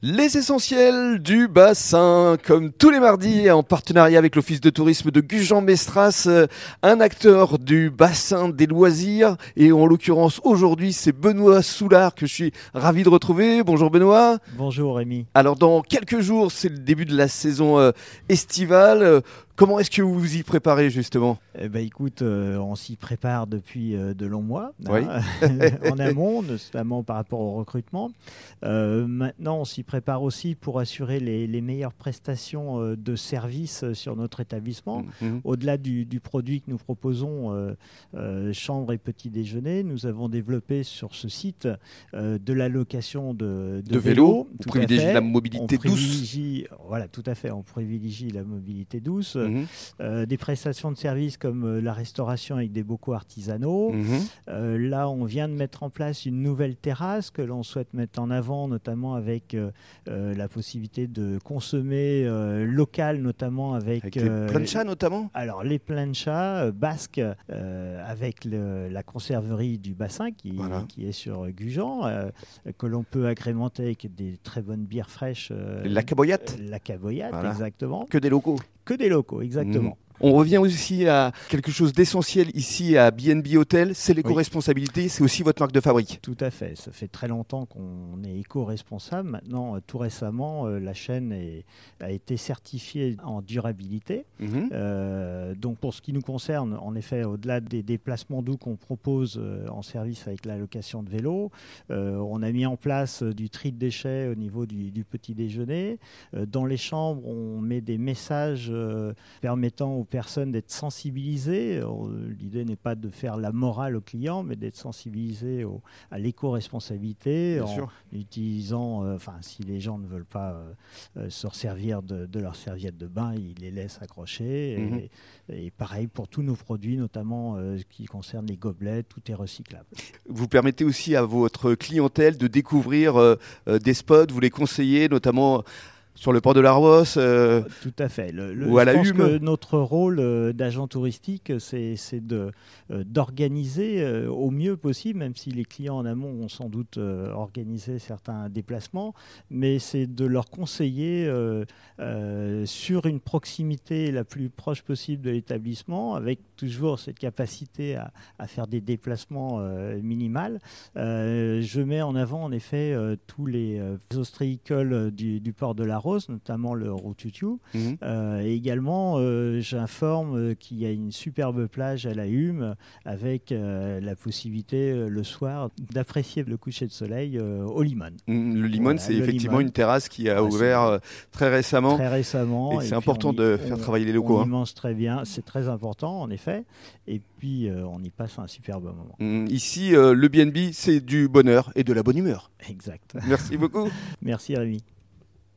Les essentiels du bassin, comme tous les mardis, en partenariat avec l'Office de tourisme de Gujan-Mestras, euh, un acteur du bassin des loisirs. Et en l'occurrence, aujourd'hui, c'est Benoît Soulard que je suis ravi de retrouver. Bonjour Benoît. Bonjour Rémi. Alors, dans quelques jours, c'est le début de la saison euh, estivale. Comment est-ce que vous vous y préparez justement? Eh ben, Écoute, euh, on s'y prépare depuis euh, de longs mois, Oui. hein, en amont, notamment par rapport au recrutement. Euh, maintenant, on s'y prépare aussi pour assurer les, les meilleures prestations de services sur notre établissement. Mhm. Au-delà du, du produit que nous proposons, chambre et petit déjeuner, nous avons développé sur ce site de la location de, De vélo, privilégiez fait. la On mobilité douce. privilégie- Voilà, tout à fait. On privilégie la mobilité douce. Mhm. Euh, des prestations de services comme euh, la restauration avec des bocaux artisanaux. Mhm. Euh, là, on vient de mettre en place une nouvelle terrasse que l'on souhaite mettre en avant, notamment avec la possibilité de consommer local, notamment avec, Avec les planchas notamment alors les planchas basques avec le- la conserverie du bassin qui, Voilà. qui est sur Gujan, euh, que l'on peut agrémenter avec des très bonnes bières fraîches. euh, La caboyate La caboyate, Voilà. exactement. Que des locaux. Que des locaux, exactement. On revient aussi à quelque chose d'essentiel ici à BNB Hotel, c'est l'éco-responsabilité, c'est aussi votre marque de fabrique. Tout à fait. Ça fait très longtemps qu'on est éco-responsable. Maintenant, euh, tout récemment, euh, la chaîne est- a été certifiée en durabilité. Mhm. Euh, donc, pour ce qui nous concerne, en effet, au-delà des déplacements doux qu'on propose en service avec la location de vélo, euh, on a mis en place du tri de déchets au niveau du, du petit déjeuner. Dans les chambres, on met des messages permettant aux personnes d'être sensibilisées. Euh, L'idée n'est pas de faire la morale aux clients, mais d'être sensibilisés au- à l'éco-responsabilité en sûr. utilisant, euh, enfin, si les gens ne veulent pas euh, se resservir de, de leur serviette de bain, ils les laissent accrocher. Et, Mhm. et pareil pour tous nos produits, notamment euh, ce qui concerne les gobelets, tout est recyclable. Vous permettez aussi à votre clientèle de découvrir des spots, vous les conseillez notamment sur le port de la Rosse. euh, Tout à fait. Le- le- Ou à je la pense hume. que notre rôle euh, d'agent touristique, c'est euh, d'organiser euh, au mieux possible, même si les clients en amont ont sans doute organisé certains déplacements, mais c'est de leur conseiller sur une proximité la plus proche possible de l'établissement, avec toujours cette capacité à, à faire des déplacements minimales. Je mets en avant en effet tous les ostréicoles du, du port de la Notamment le Roututu. mhm. Euh, et également, euh, j'informe euh, qu'il y a une superbe plage à la Hume avec la possibilité le soir d'apprécier le coucher de soleil au Limon. Mm, Le Limon, Voilà, c'est effectivement Limon. une terrasse qui a Ouais, ouvert très récemment. Très récemment. Et c'est important y- de faire on- travailler les locaux, On hein. y mange très bien, c'est très important en effet. Et puis on y passe un superbe moment. Mm, Ici, le BNB, c'est du bonheur et de la bonne humeur. Exact. Merci beaucoup. Merci Rémi.